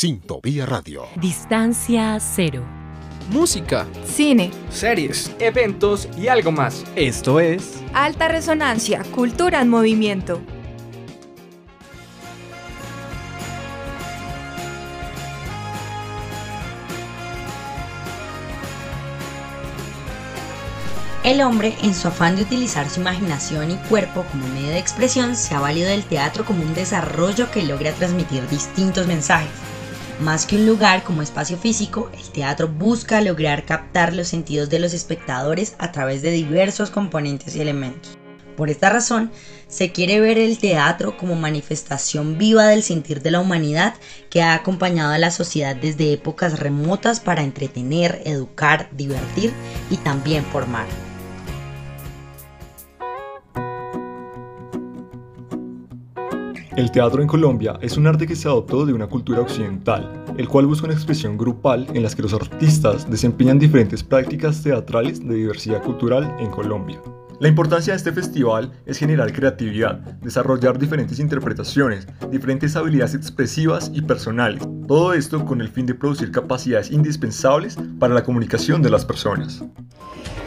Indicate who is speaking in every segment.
Speaker 1: Sintovía Radio.
Speaker 2: Distancia cero.
Speaker 3: Música,
Speaker 4: cine,
Speaker 3: series, eventos y algo más.
Speaker 5: Esto es
Speaker 4: Alta Resonancia, Cultura en Movimiento.
Speaker 6: El hombre, en su afán de utilizar su imaginación y cuerpo como medio de expresión, se ha valido del teatro como un desarrollo que logra transmitir distintos mensajes. Más que un lugar como espacio físico, el teatro busca lograr captar los sentidos de los espectadores a través de diversos componentes y elementos. Por esta razón, se quiere ver el teatro como manifestación viva del sentir de la humanidad que ha acompañado a la sociedad desde épocas remotas para entretener, educar, divertir y también formar.
Speaker 7: El teatro en Colombia es un arte que se adoptó de una cultura occidental, el cual busca una expresión grupal en la que los artistas desempeñan diferentes prácticas teatrales de diversidad cultural en Colombia. La importancia de este festival es generar creatividad, desarrollar diferentes interpretaciones, diferentes habilidades expresivas y personales, todo esto con el fin de producir capacidades indispensables para la comunicación de las personas.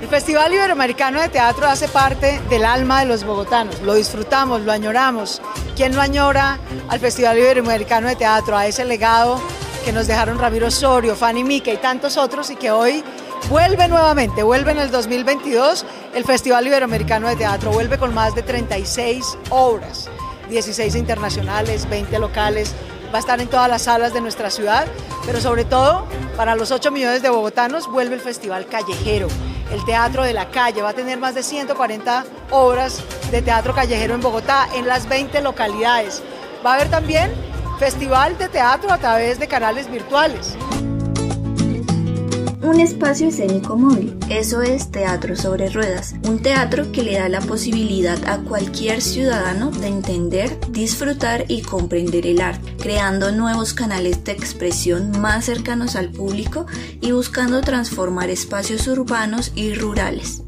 Speaker 8: El Festival Iberoamericano de Teatro hace parte del alma de los bogotanos, lo disfrutamos, lo añoramos. ¿Quién no añora al Festival Iberoamericano de Teatro, a ese legado que nos dejaron Ramiro Osorio, Fanny Mica y tantos otros y que hoy vuelve nuevamente, vuelve en el 2022 el Festival Iberoamericano de Teatro, vuelve con más de 36 obras, 16 internacionales, 20 locales, va a estar en todas las salas de nuestra ciudad, pero sobre todo para los 8 millones de bogotanos vuelve el Festival Callejero, el Teatro de la Calle, va a tener más de 140 obras de teatro callejero en Bogotá, en las 20 localidades. Va a haber también festival de teatro a través de canales virtuales
Speaker 9: un espacio escénico móvil, eso es teatro sobre ruedas, un teatro que le da la posibilidad a cualquier ciudadano de entender, disfrutar y comprender el arte, creando nuevos canales de expresión más cercanos al público y buscando transformar espacios urbanos y rurales.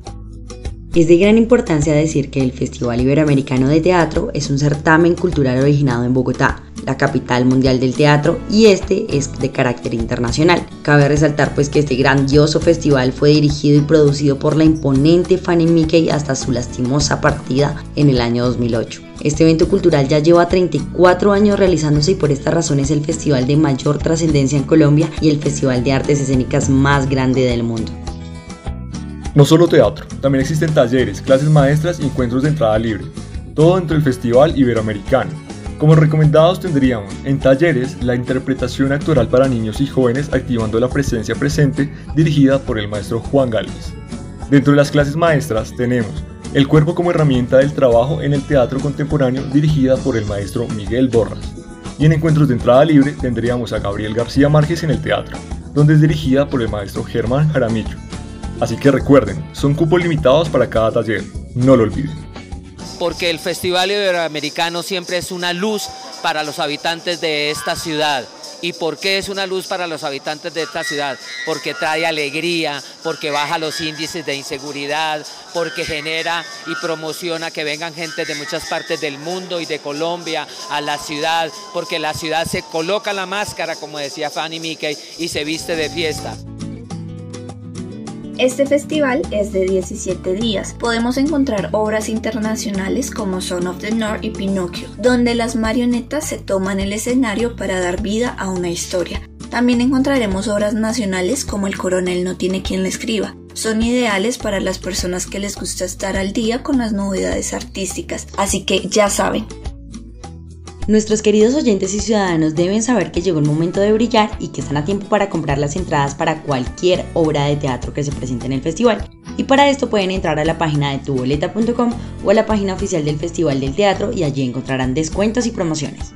Speaker 6: Es de gran importancia decir que el Festival Iberoamericano de Teatro es un certamen cultural originado en Bogotá, la capital mundial del teatro, y este es de carácter internacional. Cabe resaltar pues que este grandioso festival fue dirigido y producido por la imponente Fanny Mickey hasta su lastimosa partida en el año 2008. Este evento cultural ya lleva 34 años realizándose y por esta razón es el festival de mayor trascendencia en Colombia y el festival de artes escénicas más grande del mundo.
Speaker 7: No solo teatro, también existen talleres, clases maestras y encuentros de entrada libre, todo dentro del Festival Iberoamericano. Como recomendados tendríamos en talleres la interpretación actoral para niños y jóvenes activando la presencia presente dirigida por el maestro Juan Galvez. Dentro de las clases maestras tenemos el cuerpo como herramienta del trabajo en el teatro contemporáneo dirigida por el maestro Miguel Borras. Y en encuentros de entrada libre tendríamos a Gabriel García Márquez en el teatro, donde es dirigida por el maestro Germán Jaramillo. Así que recuerden, son cupos limitados para cada taller, no lo olviden.
Speaker 10: Porque el Festival Iberoamericano siempre es una luz para los habitantes de esta ciudad. ¿Y por qué es una luz para los habitantes de esta ciudad? Porque trae alegría, porque baja los índices de inseguridad, porque genera y promociona que vengan gente de muchas partes del mundo y de Colombia a la ciudad, porque la ciudad se coloca la máscara, como decía Fanny Mickey, y se viste de fiesta.
Speaker 9: Este festival es de 17 días. Podemos encontrar obras internacionales como Son of the North y Pinocchio, donde las marionetas se toman el escenario para dar vida a una historia. También encontraremos obras nacionales como El coronel no tiene quien le escriba. Son ideales para las personas que les gusta estar al día con las novedades artísticas, así que ya saben,
Speaker 6: Nuestros queridos oyentes y ciudadanos deben saber que llegó el momento de brillar y que están a tiempo para comprar las entradas para cualquier obra de teatro que se presente en el festival. Y para esto pueden entrar a la página de tuboleta.com o a la página oficial del Festival del Teatro y allí encontrarán descuentos y promociones.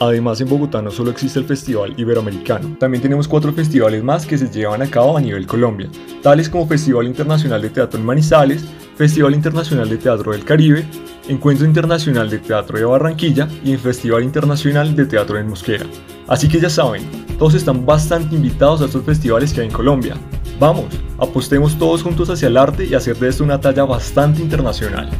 Speaker 7: Además, en Bogotá no solo existe el Festival Iberoamericano, también tenemos cuatro festivales más que se llevan a cabo a nivel Colombia, tales como Festival Internacional de Teatro en Manizales, Festival Internacional de Teatro del Caribe, Encuentro Internacional de Teatro de Barranquilla y el Festival Internacional de Teatro en Mosquera. Así que ya saben, todos están bastante invitados a estos festivales que hay en Colombia. Vamos, apostemos todos juntos hacia el arte y hacer de esto una talla bastante internacional.